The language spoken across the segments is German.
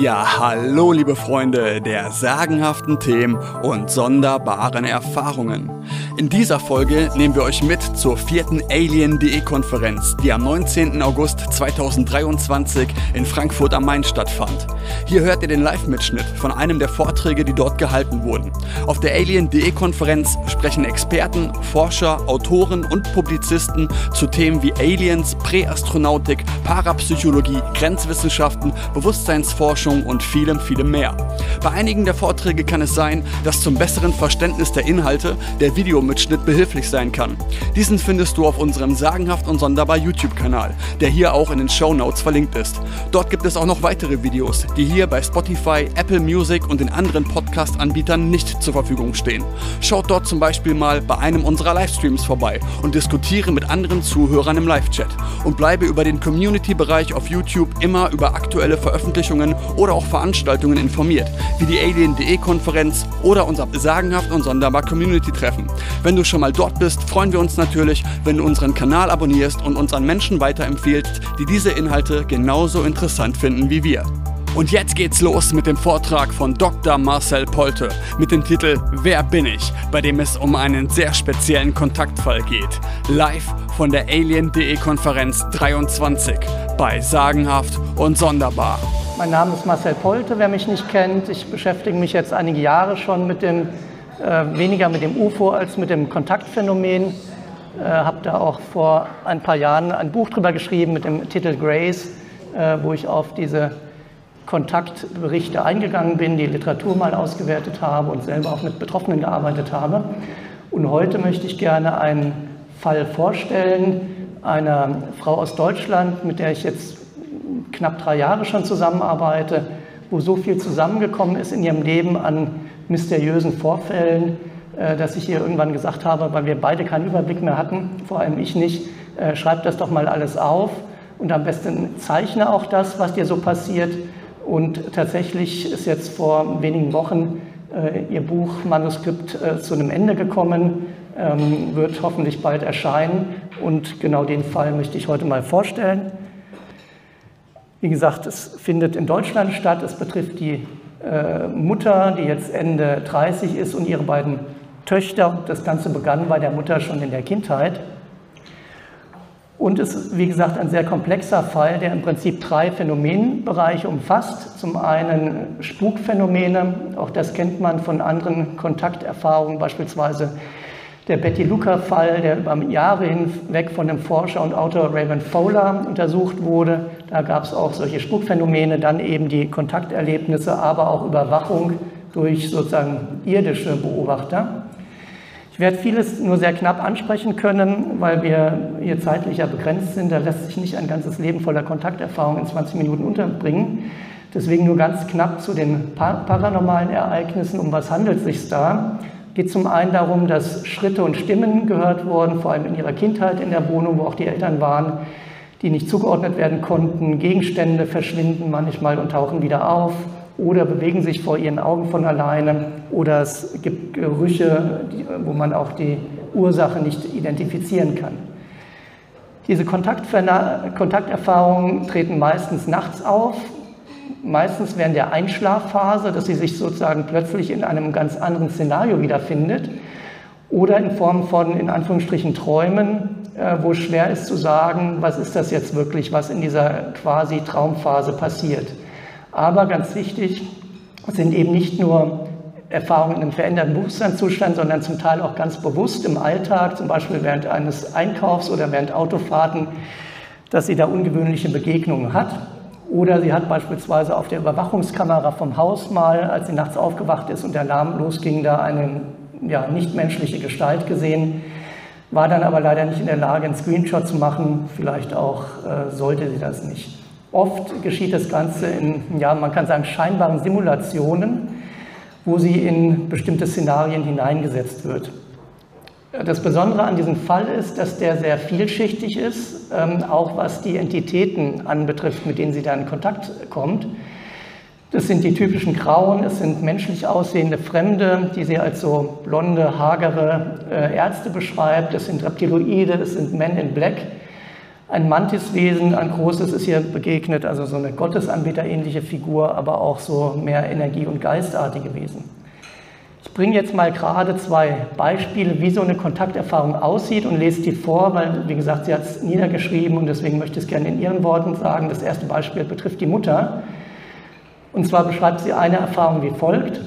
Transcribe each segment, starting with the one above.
Ja, hallo liebe Freunde der sagenhaften Themen und sonderbaren Erfahrungen. In dieser Folge nehmen wir euch mit zur vierten Alien.de Konferenz, die am 19. August 2023 in Frankfurt am Main stattfand. Hier hört ihr den Live-Mitschnitt von einem der Vorträge, die dort gehalten wurden. Auf der Alien.de Konferenz sprechen Experten, Forscher, Autoren und Publizisten zu Themen wie Aliens, Präastronautik, Parapsychologie, Grenzwissenschaften, Bewusstseinsforschung und vielem, vielem mehr. Bei einigen der Vorträge kann es sein, dass zum besseren Verständnis der Inhalte der Videomitschnitt behilflich sein kann. Diesen findest du auf unserem sagenhaft und sonderbar YouTube-Kanal, der hier auch in den Show Notes verlinkt ist. Dort gibt es auch noch weitere Videos, die hier bei Spotify, Apple Music und den anderen Podcast-Anbietern nicht zur Verfügung stehen. Schaut dort zum Beispiel mal bei einem unserer Livestreams vorbei und diskutiere mit anderen Zuhörern im Live-Chat und bleibe über den Community-Bereich auf YouTube immer über aktuelle Veröffentlichungen oder auch Veranstaltungen informiert, wie die Alien.de Konferenz oder unser sagenhaft und sonderbar Community-Treffen. Wenn du schon mal dort bist, freuen wir uns natürlich, wenn du unseren Kanal abonnierst und uns an Menschen weiterempfehlst, die diese Inhalte genauso interessant finden wie wir. Und jetzt geht's los mit dem Vortrag von Dr. Marcel Polte mit dem Titel Wer bin ich?, bei dem es um einen sehr speziellen Kontaktfall geht. Live von der Alien.de Konferenz 23 bei Sagenhaft und Sonderbar. Mein Name ist Marcel Polte, wer mich nicht kennt. Ich beschäftige mich jetzt einige Jahre schon mit dem, äh, weniger mit dem UFO als mit dem Kontaktphänomen. Äh, habe da auch vor ein paar Jahren ein Buch drüber geschrieben mit dem Titel Grace, äh, wo ich auf diese Kontaktberichte eingegangen bin, die Literatur mal ausgewertet habe und selber auch mit Betroffenen gearbeitet habe. Und heute möchte ich gerne einen Fall vorstellen einer Frau aus Deutschland, mit der ich jetzt knapp drei Jahre schon zusammenarbeite, wo so viel zusammengekommen ist in ihrem Leben an mysteriösen Vorfällen, äh, dass ich ihr irgendwann gesagt habe, weil wir beide keinen Überblick mehr hatten, vor allem ich nicht, äh, schreib das doch mal alles auf und am besten zeichne auch das, was dir so passiert und tatsächlich ist jetzt vor wenigen Wochen äh, Ihr Buchmanuskript äh, zu einem Ende gekommen, ähm, wird hoffentlich bald erscheinen. Und genau den Fall möchte ich heute mal vorstellen. Wie gesagt, es findet in Deutschland statt. Es betrifft die äh, Mutter, die jetzt Ende 30 ist, und ihre beiden Töchter. Das Ganze begann bei der Mutter schon in der Kindheit. Und es ist, wie gesagt, ein sehr komplexer Fall, der im Prinzip drei Phänomenbereiche umfasst. Zum einen Spukphänomene, auch das kennt man von anderen Kontakterfahrungen, beispielsweise der Betty Luca-Fall, der über Jahre hinweg von dem Forscher und Autor Raymond Fowler untersucht wurde. Da gab es auch solche Spukphänomene, dann eben die Kontakterlebnisse, aber auch Überwachung durch sozusagen irdische Beobachter. Ich werde vieles nur sehr knapp ansprechen können, weil wir hier zeitlich ja begrenzt sind. Da lässt sich nicht ein ganzes Leben voller Kontakterfahrung in 20 Minuten unterbringen. Deswegen nur ganz knapp zu den paranormalen Ereignissen. Um was handelt es sich da? geht zum einen darum, dass Schritte und Stimmen gehört wurden, vor allem in ihrer Kindheit in der Wohnung, wo auch die Eltern waren, die nicht zugeordnet werden konnten. Gegenstände verschwinden manchmal und tauchen wieder auf oder bewegen sich vor ihren Augen von alleine oder es gibt Gerüche, wo man auch die Ursache nicht identifizieren kann. Diese Kontakterfahrungen treten meistens nachts auf, meistens während der Einschlafphase, dass sie sich sozusagen plötzlich in einem ganz anderen Szenario wiederfindet oder in Form von, in Anführungsstrichen, Träumen, äh, wo schwer ist zu sagen, was ist das jetzt wirklich, was in dieser quasi Traumphase passiert. Aber ganz wichtig sind eben nicht nur Erfahrungen einem veränderten Bewusstseinszustand, sondern zum Teil auch ganz bewusst im Alltag, zum Beispiel während eines Einkaufs oder während Autofahrten, dass sie da ungewöhnliche Begegnungen hat. Oder sie hat beispielsweise auf der Überwachungskamera vom Haus mal, als sie nachts aufgewacht ist und der Alarm losging, da eine ja, nichtmenschliche Gestalt gesehen, war dann aber leider nicht in der Lage, einen Screenshot zu machen. Vielleicht auch äh, sollte sie das nicht. Oft geschieht das Ganze in, ja, man kann sagen, scheinbaren Simulationen, wo sie in bestimmte Szenarien hineingesetzt wird. Das Besondere an diesem Fall ist, dass der sehr vielschichtig ist, ähm, auch was die Entitäten anbetrifft, mit denen sie da in Kontakt kommt. Das sind die typischen Grauen, es sind menschlich aussehende Fremde, die sie als so blonde, hagere äh, Ärzte beschreibt. Es sind Reptiloide, es sind Men in Black Ein Mantiswesen, ein großes, ist hier begegnet, also so eine Gottesanbeterähnliche Figur, aber auch so mehr Energie- und Geistartige Wesen. Ich bringe jetzt mal gerade zwei Beispiele, wie so eine Kontakterfahrung aussieht und lese die vor, weil, wie gesagt, sie hat es niedergeschrieben und deswegen möchte ich es gerne in ihren Worten sagen. Das erste Beispiel betrifft die Mutter. Und zwar beschreibt sie eine Erfahrung wie folgt.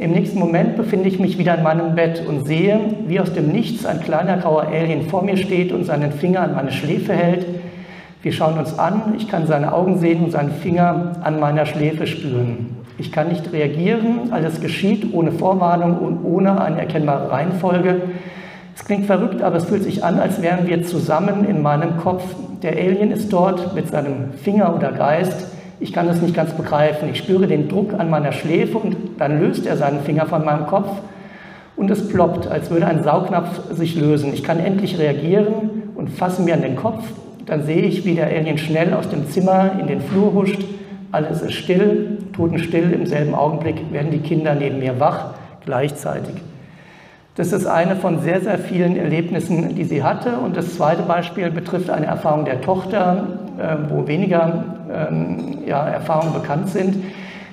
Im nächsten Moment befinde ich mich wieder in meinem Bett und sehe, wie aus dem Nichts ein kleiner grauer Alien vor mir steht und seinen Finger an meine Schläfe hält. Wir schauen uns an, ich kann seine Augen sehen und seinen Finger an meiner Schläfe spüren. Ich kann nicht reagieren, alles geschieht ohne Vorwarnung und ohne eine erkennbare Reihenfolge. Es klingt verrückt, aber es fühlt sich an, als wären wir zusammen in meinem Kopf. Der Alien ist dort mit seinem Finger oder Geist ich kann es nicht ganz begreifen. Ich spüre den Druck an meiner Schläfe und dann löst er seinen Finger von meinem Kopf und es ploppt, als würde ein Saugnapf sich lösen. Ich kann endlich reagieren und fasse mir an den Kopf. Dann sehe ich, wie der Alien schnell aus dem Zimmer in den Flur huscht. Alles ist still, totenstill. Im selben Augenblick werden die Kinder neben mir wach, gleichzeitig. Das ist eine von sehr, sehr vielen Erlebnissen, die sie hatte. Und das zweite Beispiel betrifft eine Erfahrung der Tochter, äh, wo weniger ähm, ja, Erfahrungen bekannt sind,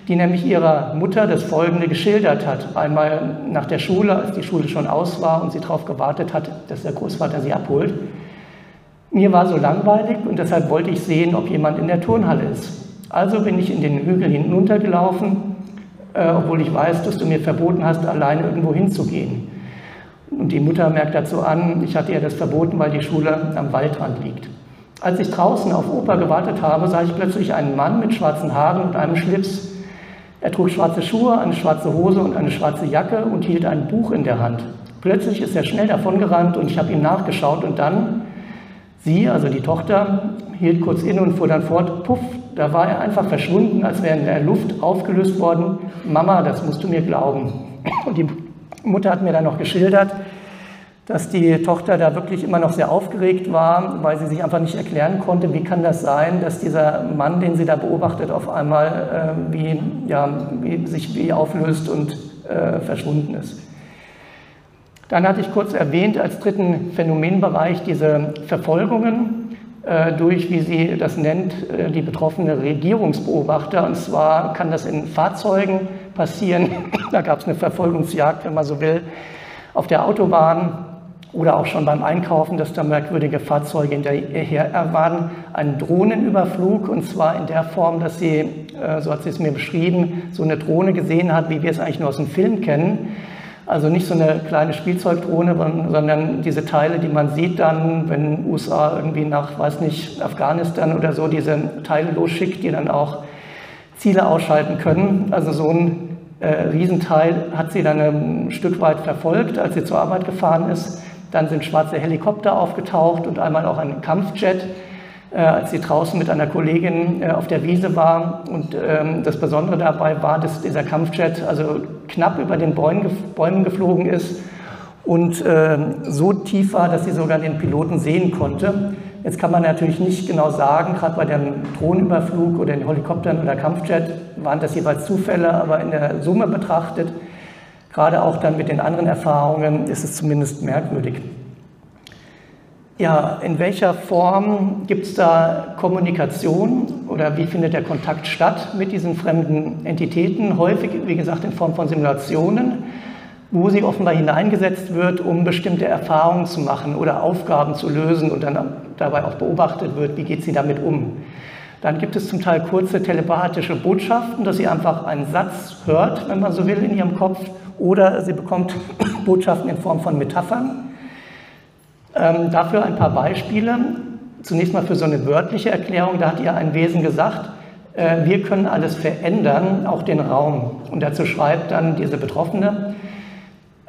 die nämlich ihrer Mutter das Folgende geschildert hat. Einmal nach der Schule, als die Schule schon aus war und sie darauf gewartet hat, dass der Großvater sie abholt. Mir war so langweilig und deshalb wollte ich sehen, ob jemand in der Turnhalle ist. Also bin ich in den Hügel hinuntergelaufen, äh, obwohl ich weiß, dass du mir verboten hast, alleine irgendwo hinzugehen. Und die Mutter merkt dazu an, ich hatte ihr das verboten, weil die Schule am Waldrand liegt. Als ich draußen auf Opa gewartet habe, sah ich plötzlich einen Mann mit schwarzen Haaren und einem Schlips. Er trug schwarze Schuhe, eine schwarze Hose und eine schwarze Jacke und hielt ein Buch in der Hand. Plötzlich ist er schnell davongerannt und ich habe ihm nachgeschaut und dann, sie, also die Tochter, hielt kurz inne und fuhr dann fort, puff, da war er einfach verschwunden, als wäre in der Luft aufgelöst worden. Mama, das musst du mir glauben. Und die Mutter hat mir dann noch geschildert, dass die Tochter da wirklich immer noch sehr aufgeregt war, weil sie sich einfach nicht erklären konnte, wie kann das sein, dass dieser Mann, den sie da beobachtet, auf einmal äh, wie, ja, wie, sich wie auflöst und äh, verschwunden ist. Dann hatte ich kurz erwähnt als dritten Phänomenbereich diese Verfolgungen äh, durch, wie sie das nennt, äh, die betroffene Regierungsbeobachter. Und zwar kann das in Fahrzeugen passieren. da gab es eine Verfolgungsjagd, wenn man so will, auf der Autobahn oder auch schon beim Einkaufen, dass da merkwürdige Fahrzeuge hinterher waren. Ein Drohnenüberflug und zwar in der Form, dass sie, äh, so hat sie es mir beschrieben, so eine Drohne gesehen hat, wie wir es eigentlich nur aus dem Film kennen. Also nicht so eine kleine Spielzeugdrohne, sondern diese Teile, die man sieht dann, wenn USA irgendwie nach, weiß nicht, Afghanistan oder so diese Teile losschickt, die dann auch Ziele ausschalten können. Also so ein äh, Riesenteil hat sie dann ein Stück weit verfolgt, als sie zur Arbeit gefahren ist. Dann sind schwarze Helikopter aufgetaucht und einmal auch ein Kampfjet, äh, als sie draußen mit einer Kollegin äh, auf der Wiese war. Und ähm, das Besondere dabei war, dass dieser Kampfjet also knapp über den Bäumen, geflogen ist und äh, so tief war, dass sie sogar den Piloten sehen konnte. Jetzt kann man natürlich nicht genau sagen, gerade bei dem Drohnenüberflug oder den Helikoptern oder Kampfjet waren das jeweils Zufälle, aber in der Summe betrachtet Gerade auch dann mit den anderen Erfahrungen ist es zumindest merkwürdig. Ja, in welcher Form gibt es da Kommunikation oder wie findet der Kontakt statt mit diesen fremden Entitäten? Häufig, wie gesagt, in Form von Simulationen, wo sie offenbar hineingesetzt wird, um bestimmte Erfahrungen zu machen oder Aufgaben zu lösen und dann dabei auch beobachtet wird, wie geht sie damit um. Dann gibt es zum Teil kurze telepathische Botschaften, dass sie einfach einen Satz hört, wenn man so will, in ihrem Kopf oder sie bekommt Botschaften in Form von Metaphern. Ähm, dafür ein paar Beispiele. Zunächst mal für so eine wörtliche Erklärung, da hat ihr ein Wesen gesagt, äh, wir können alles verändern, auch den Raum. Und dazu schreibt dann diese Betroffene,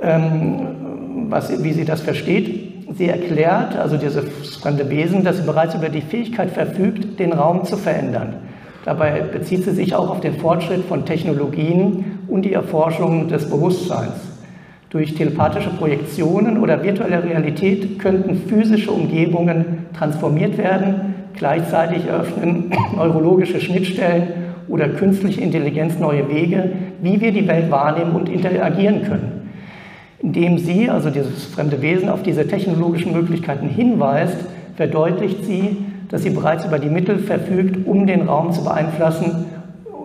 ähm, was, wie sie das versteht. Sie erklärt, also dieses fremde Wesen, dass sie bereits über die Fähigkeit verfügt, den Raum zu verändern. Dabei bezieht sie sich auch auf den Fortschritt von Technologien und die Erforschung des Bewusstseins. Durch telepathische Projektionen oder virtuelle Realität könnten physische Umgebungen transformiert werden. Gleichzeitig eröffnen neurologische Schnittstellen oder künstliche Intelligenz neue Wege, wie wir die Welt wahrnehmen und interagieren können. Indem sie, also dieses fremde Wesen, auf diese technologischen Möglichkeiten hinweist, verdeutlicht sie, dass sie bereits über die Mittel verfügt, um den Raum zu beeinflussen,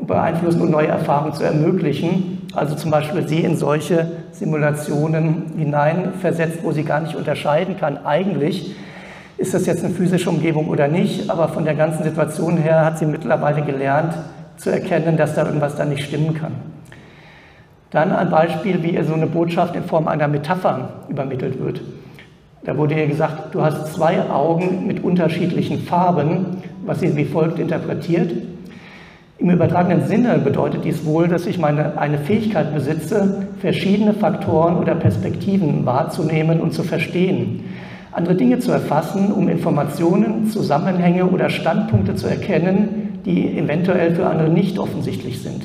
beeinflussen und neue Erfahrungen zu ermöglichen. Also zum Beispiel sie in solche Simulationen hineinversetzt, wo sie gar nicht unterscheiden kann, eigentlich ist das jetzt eine physische Umgebung oder nicht, aber von der ganzen Situation her hat sie mittlerweile gelernt zu erkennen, dass da irgendwas da nicht stimmen kann. Dann ein Beispiel, wie ihr so eine Botschaft in Form einer Metapher übermittelt wird. Da wurde ihr gesagt, du hast zwei Augen mit unterschiedlichen Farben, was sie wie folgt interpretiert. Im übertragenen Sinne bedeutet dies wohl, dass ich meine, eine Fähigkeit besitze, verschiedene Faktoren oder Perspektiven wahrzunehmen und zu verstehen, andere Dinge zu erfassen, um Informationen, Zusammenhänge oder Standpunkte zu erkennen, die eventuell für andere nicht offensichtlich sind.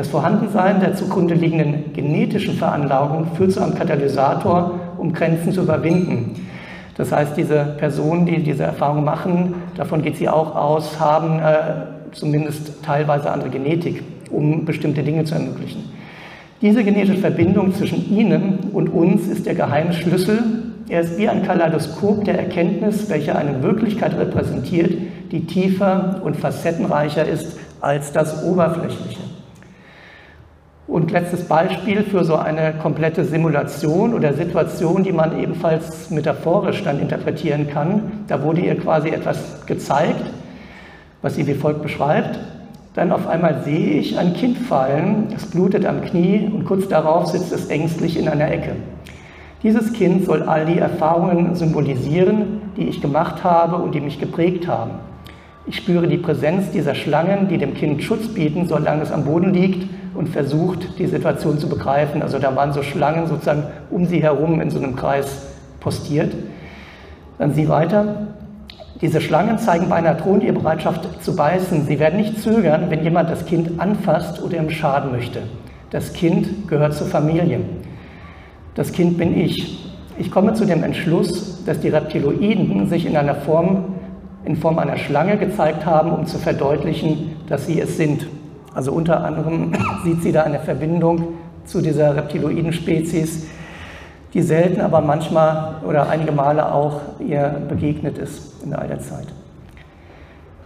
Das Vorhandensein der zugrunde liegenden genetischen Veranlagung führt zu einem Katalysator, um Grenzen zu überwinden. Das heißt, diese Personen, die diese Erfahrung machen, davon geht sie auch aus, haben äh, zumindest teilweise andere Genetik, um bestimmte Dinge zu ermöglichen. Diese genetische Verbindung zwischen ihnen und uns ist der geheime Schlüssel. Er ist wie ein Kaleidoskop der Erkenntnis, welche eine Wirklichkeit repräsentiert, die tiefer und facettenreicher ist als das Oberflächliche. Und letztes Beispiel für so eine komplette Simulation oder Situation, die man ebenfalls metaphorisch dann interpretieren kann. Da wurde ihr quasi etwas gezeigt, was sie wie folgt beschreibt. Dann auf einmal sehe ich ein Kind fallen, es blutet am Knie und kurz darauf sitzt es ängstlich in einer Ecke. Dieses Kind soll all die Erfahrungen symbolisieren, die ich gemacht habe und die mich geprägt haben. Ich spüre die Präsenz dieser Schlangen, die dem Kind Schutz bieten, solange es am Boden liegt und versucht, die Situation zu begreifen. Also da waren so Schlangen sozusagen um sie herum in so einem Kreis postiert. Dann sie weiter. Diese Schlangen zeigen bei einer ihre Bereitschaft zu beißen. Sie werden nicht zögern, wenn jemand das Kind anfasst oder ihm schaden möchte. Das Kind gehört zur Familie. Das Kind bin ich. Ich komme zu dem Entschluss, dass die Reptiloiden sich in einer Form, in Form einer Schlange gezeigt haben, um zu verdeutlichen, dass sie es sind. Also unter anderem sieht sie da eine Verbindung zu dieser reptiloiden Spezies, die selten, aber manchmal oder einige Male auch ihr begegnet ist in all der Zeit.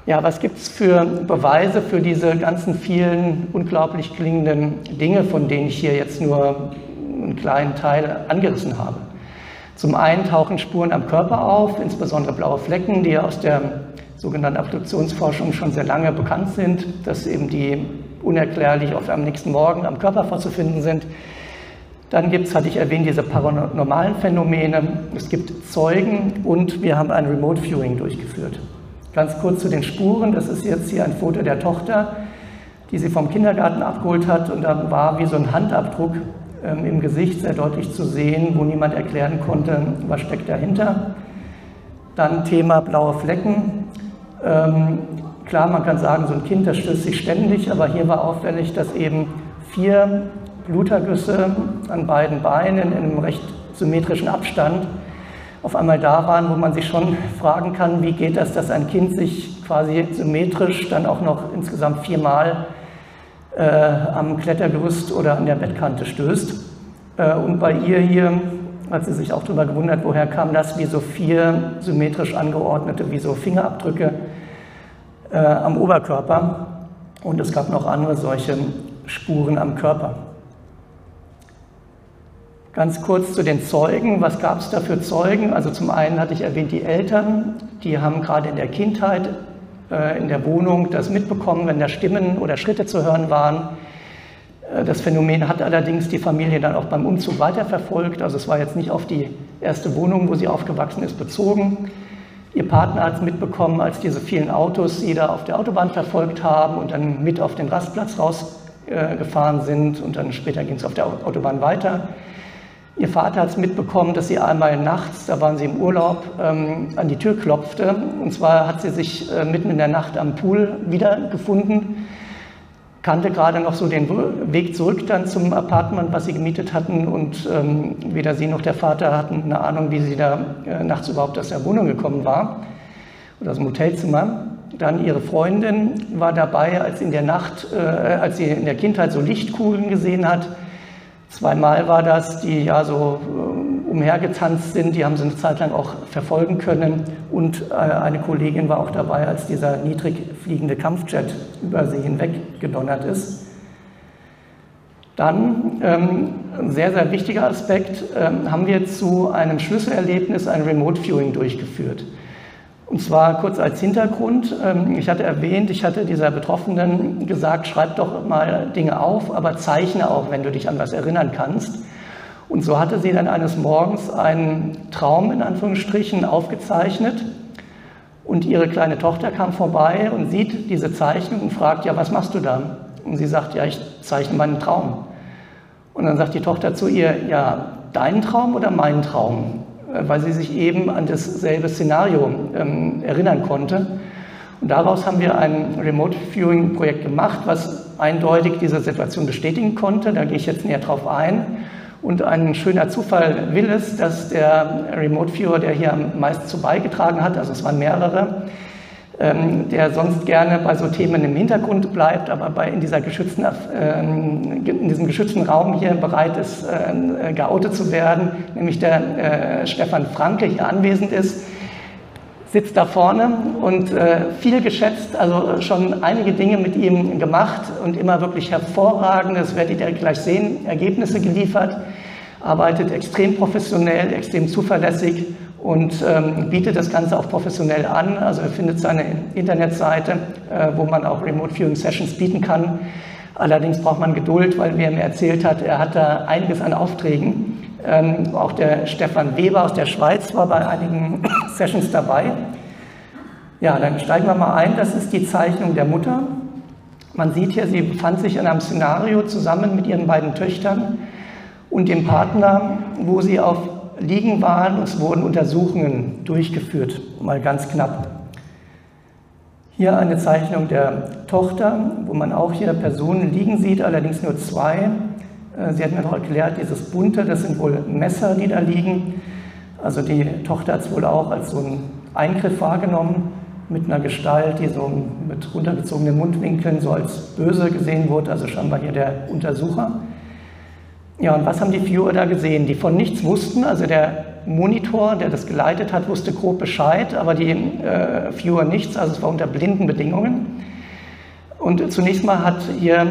Ja, was gibt es für Beweise für diese ganzen vielen unglaublich klingenden Dinge, von denen ich hier jetzt nur einen kleinen Teil angerissen habe? Zum einen tauchen Spuren am Körper auf, insbesondere blaue Flecken, die aus der sogenannten Abduktionsforschung schon sehr lange bekannt sind, dass eben die unerklärlich oft am nächsten Morgen am Körper vorzufinden sind. Dann gibt es, hatte ich erwähnt, diese paranormalen Phänomene. Es gibt Zeugen und wir haben ein Remote Viewing durchgeführt. Ganz kurz zu den Spuren. Das ist jetzt hier ein Foto der Tochter, die sie vom Kindergarten abgeholt hat. Und da war wie so ein Handabdruck ähm, im Gesicht sehr deutlich zu sehen, wo niemand erklären konnte, was steckt dahinter. Dann Thema blaue Flecken. Ähm, klar, man kann sagen, so ein Kind, das stößt sich ständig, aber hier war auffällig, dass eben vier Blutergüsse an beiden Beinen in einem recht symmetrischen Abstand auf einmal da waren, wo man sich schon fragen kann, wie geht das, dass ein Kind sich quasi symmetrisch dann auch noch insgesamt viermal äh, am Klettergerüst oder an der Bettkante stößt. Äh, und bei ihr hier hat sie sich auch darüber gewundert, woher kam das, wie so vier symmetrisch angeordnete, wie so Fingerabdrücke äh, am Oberkörper. Und es gab noch andere solche Spuren am Körper. Ganz kurz zu den Zeugen. Was gab es da für Zeugen? Also zum einen hatte ich erwähnt die Eltern, die haben gerade in der Kindheit äh, in der Wohnung das mitbekommen, wenn da Stimmen oder Schritte zu hören waren. Äh, das Phänomen hat allerdings die Familie dann auch beim Umzug weiterverfolgt. Also es war jetzt nicht auf die erste Wohnung, wo sie aufgewachsen ist, bezogen. Ihr Partner hat es mitbekommen, als diese vielen Autos sie da auf der Autobahn verfolgt haben und dann mit auf den Rastplatz rausgefahren sind und dann später ging es auf der Autobahn weiter. Ihr Vater hat es mitbekommen, dass sie einmal nachts, da waren sie im Urlaub, ähm, an die Tür klopfte. Und zwar hat sie sich äh, mitten in der Nacht am Pool wiedergefunden kannte gerade noch so den Weg zurück dann zum Apartment, was sie gemietet hatten und ähm, weder sie noch der Vater hatten eine Ahnung, wie sie da äh, nachts überhaupt aus der Wohnung gekommen war oder aus dem Hotelzimmer. Dann ihre Freundin war dabei, als in der Nacht, äh, als sie in der Kindheit so Lichtkugeln gesehen hat. Zweimal war das, die ja so äh, umhergetanzt sind. Die haben sie eine Zeit lang auch verfolgen können. Und äh, eine Kollegin war auch dabei, als dieser niedrig fliegende Kampfjet über sie hinweg gedonnert ist. Dann, ähm, ein sehr, sehr wichtiger Aspekt, ähm, haben wir zu einem Schlüsselerlebnis ein Remote Viewing durchgeführt. Und zwar kurz als Hintergrund. Ähm, ich hatte erwähnt, ich hatte dieser Betroffenen gesagt, schreib doch mal Dinge auf, aber zeichne auch, wenn du dich an was erinnern kannst. Und so hatte sie dann eines Morgens einen Traum in Anführungsstrichen aufgezeichnet. Und ihre kleine Tochter kam vorbei und sieht diese Zeichnung und fragt, ja, was machst du da? Und sie sagt, ja, ich zeichne meinen Traum. Und dann sagt die Tochter zu ihr, ja, deinen Traum oder meinen Traum? Äh, weil sie sich eben an dasselbe Szenario ähm, erinnern konnte. Und daraus haben wir ein Remote Viewing Projekt gemacht, was eindeutig diese Situation bestätigen konnte. Da gehe ich jetzt näher drauf ein. Und ein schöner Zufall will es, dass der Remote Viewer, der hier am meisten zu beigetragen hat, also es waren mehrere, ähm, der sonst gerne bei so Themen im Hintergrund bleibt, aber bei, in, dieser geschützten, ähm, in diesem geschützten Raum hier bereit ist, äh, geoutet zu werden, nämlich der äh, Stefan Franke hier anwesend ist, sitzt da vorne und äh, viel geschätzt, also schon einige Dinge mit ihm gemacht und immer wirklich hervorragende, das werdet ihr gleich sehen, Ergebnisse geliefert, arbeitet extrem professionell, extrem zuverlässig und ähm, bietet das Ganze auch professionell an. Also er findet seine Internetseite, äh, wo man auch Remote Viewing Sessions bieten kann. Allerdings braucht man Geduld, weil wie er mir erzählt hat, er hat da einiges an Aufträgen. Ähm, auch der Stefan Weber aus der Schweiz war bei einigen Sessions dabei. Ja, dann steigen wir mal ein. Das ist die Zeichnung der Mutter. Man sieht hier, sie befand sich in einem Szenario zusammen mit ihren beiden Töchtern und dem Partner, wo sie auf liegen waren. Es wurden Untersuchungen durchgeführt, mal ganz knapp. Hier eine Zeichnung der Tochter, wo man auch hier Personen liegen sieht, allerdings nur zwei. Äh, sie hat mir noch erklärt, dieses bunte, das sind wohl Messer, die da liegen. Also die Tochter hat es wohl auch als so einen Eingriff wahrgenommen, mit einer Gestalt, die so mit runtergezogenen Mundwinkeln so als böse gesehen wurde, also scheinbar hier der Untersucher. Ja, und was haben die Viewer da gesehen? Die von nichts wussten, also der Monitor, der das geleitet hat, wusste grob Bescheid, aber die äh, Viewer nichts, also es war unter blinden Bedingungen. Und zunächst mal hat hier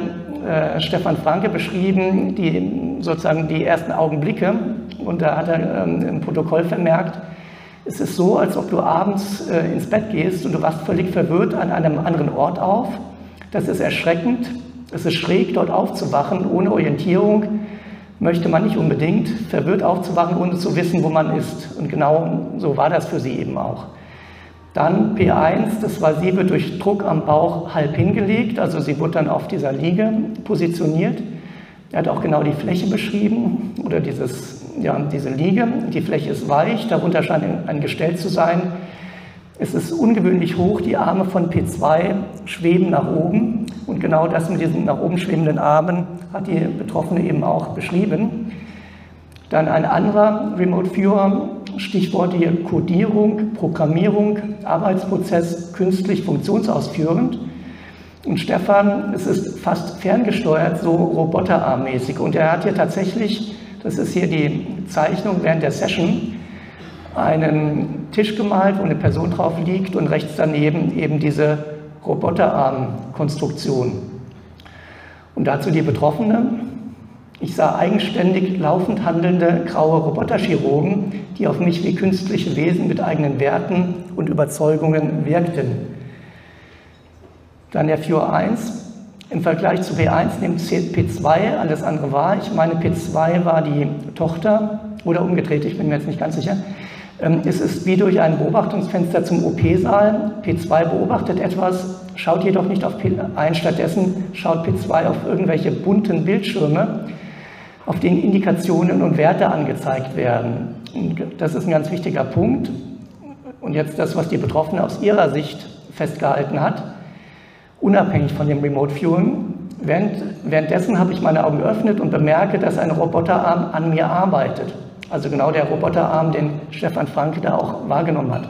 äh, Stefan Franke beschrieben, die, sozusagen die ersten Augenblicke, und da hat er ähm, im Protokoll vermerkt, es ist so, als ob du abends äh, ins Bett gehst und du wachst völlig verwirrt an einem anderen Ort auf. Das ist erschreckend, es ist schräg, dort aufzuwachen, ohne Orientierung möchte man nicht unbedingt, verwirrt aufzuwachen, ohne zu wissen, wo man ist. Und genau so war das für sie eben auch. Dann P1, das war, sie wird durch Druck am Bauch halb hingelegt, also sie wurde dann auf dieser Liege positioniert. Er hat auch genau die Fläche beschrieben oder dieses, ja, diese Liege. Die Fläche ist weich, darunter scheint ein Gestell zu sein. Es ist ungewöhnlich hoch, die Arme von P2 schweben nach oben und genau das mit diesen nach oben schwebenden Armen hat die Betroffene eben auch beschrieben. Dann ein anderer Remote Viewer, Stichwort hier Codierung, Programmierung, Arbeitsprozess künstlich funktionsausführend. Und Stefan, es ist fast ferngesteuert, so roboterarmmäßig. Und er hat hier tatsächlich, das ist hier die Zeichnung während der Session, einen Tisch gemalt, wo eine Person drauf liegt und rechts daneben eben diese Roboterarmkonstruktion. Und dazu die Betroffene. Ich sah eigenständig laufend handelnde graue Roboterchirurgen, die auf mich wie künstliche Wesen mit eigenen Werten und Überzeugungen wirkten. Dann der Viewer 1. Im Vergleich zu P1 nimmt P2 alles andere wahr. Ich meine, P2 war die Tochter oder umgedreht, ich bin mir jetzt nicht ganz sicher. Ähm, es ist wie durch ein Beobachtungsfenster zum OP-Saal. P2 beobachtet etwas, schaut jedoch nicht auf P1, stattdessen schaut P2 auf irgendwelche bunten Bildschirme, auf denen Indikationen und Werte angezeigt werden. Und das ist ein ganz wichtiger Punkt. Und jetzt das, was die Betroffene aus ihrer Sicht festgehalten hat, unabhängig von dem Remote Viewing. Während, währenddessen habe ich meine Augen geöffnet und bemerke, dass ein Roboterarm an mir arbeitet. Also genau der Roboterarm, den Stefan Franke da auch wahrgenommen hat.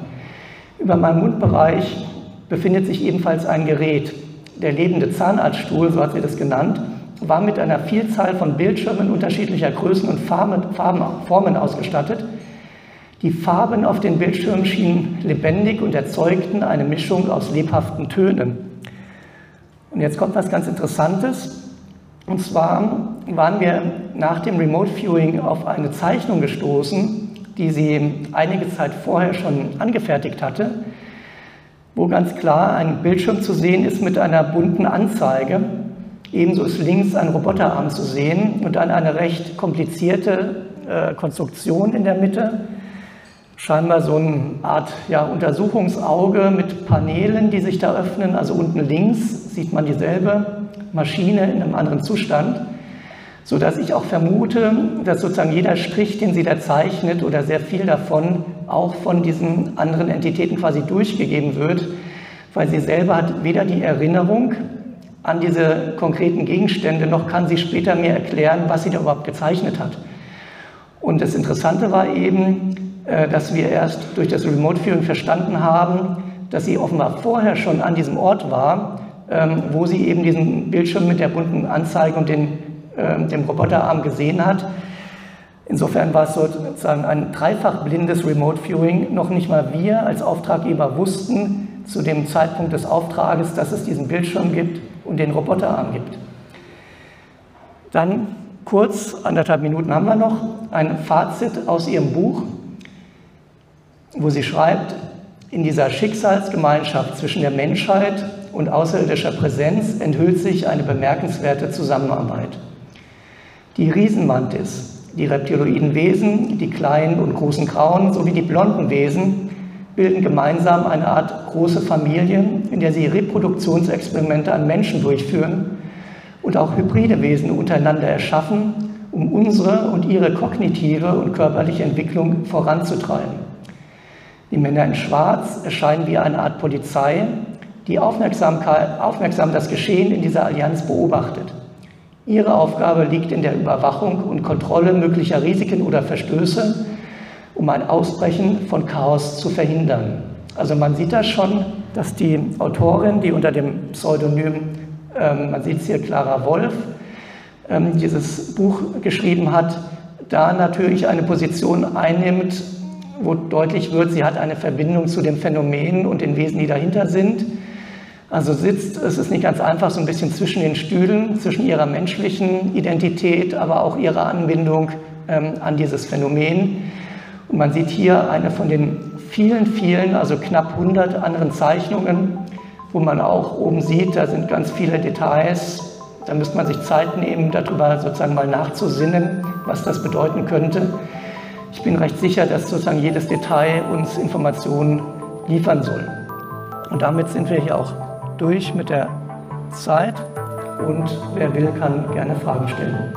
Über meinem Mundbereich befindet sich ebenfalls ein Gerät, der lebende Zahnarztstuhl, so hat sie das genannt, war mit einer Vielzahl von Bildschirmen unterschiedlicher Größen und Farben, Formen ausgestattet. Die Farben auf den Bildschirmen schienen lebendig und erzeugten eine Mischung aus lebhaften Tönen. Und jetzt kommt was ganz Interessantes. Und zwar waren wir nach dem Remote Viewing auf eine Zeichnung gestoßen, die sie einige Zeit vorher schon angefertigt hatte, wo ganz klar ein Bildschirm zu sehen ist mit einer bunten Anzeige. Ebenso ist links ein Roboterarm zu sehen und dann eine recht komplizierte äh, Konstruktion in der Mitte. Scheinbar so eine Art ja, Untersuchungsauge mit Paneelen, die sich da öffnen. Also unten links sieht man dieselbe Maschine in einem anderen Zustand so dass ich auch vermute, dass sozusagen jeder Strich, den sie da zeichnet oder sehr viel davon auch von diesen anderen Entitäten quasi durchgegeben wird, weil sie selber hat weder die Erinnerung an diese konkreten Gegenstände, noch kann sie später mir erklären, was sie da überhaupt gezeichnet hat. Und das Interessante war eben, äh, dass wir erst durch das Remote Viewing verstanden haben, dass sie offenbar vorher schon an diesem Ort war, ähm, wo sie eben diesen Bildschirm mit der bunten Anzeige und den äh, dem Roboterarm gesehen hat. Insofern war es sozusagen ein dreifach blindes Remote Viewing. Noch nicht mal wir als Auftraggeber wussten zu dem Zeitpunkt des Auftrages, dass es diesen Bildschirm gibt und den Roboterarm gibt. Dann kurz, anderthalb Minuten haben wir noch, ein Fazit aus ihrem Buch, wo sie schreibt, in dieser Schicksalsgemeinschaft zwischen der Menschheit und außerirdischer Präsenz enthüllt sich eine bemerkenswerte Zusammenarbeit. Die Riesenmantis, die reptiloiden Wesen, die kleinen und großen Grauen sowie die blonden Wesen bilden gemeinsam eine Art große Familie, in der sie Reproduktionsexperimente an Menschen durchführen und auch hybride Wesen untereinander erschaffen, um unsere und ihre kognitive und körperliche Entwicklung voranzutreiben. Die Männer in Schwarz erscheinen wie eine Art Polizei, die aufmerksam das Geschehen in dieser Allianz beobachtet. Ihre Aufgabe liegt in der Überwachung und Kontrolle möglicher Risiken oder Verstöße, um ein Ausbrechen von Chaos zu verhindern. Also man sieht das schon, dass die Autorin, die unter dem Pseudonym, ähm, man sieht es hier, Clara Wolf, ähm, dieses Buch geschrieben hat, da natürlich eine Position einnimmt, wo deutlich wird, sie hat eine Verbindung zu den Phänomenen und den Wesen, die dahinter sind also sitzt, es ist nicht ganz einfach, so ein bisschen zwischen den Stühlen, zwischen ihrer menschlichen Identität, aber auch ihrer Anbindung ähm, an dieses Phänomen. Und man sieht hier eine von den vielen, vielen, also knapp 100 anderen Zeichnungen, wo man auch oben sieht, da sind ganz viele Details. Da müsste man sich Zeit nehmen, darüber sozusagen mal nachzusinnen, was das bedeuten könnte. Ich bin recht sicher, dass sozusagen jedes Detail uns Informationen liefern soll. Und damit sind wir hier auch durch mit der Zeit und wer will, kann gerne Fragen stellen.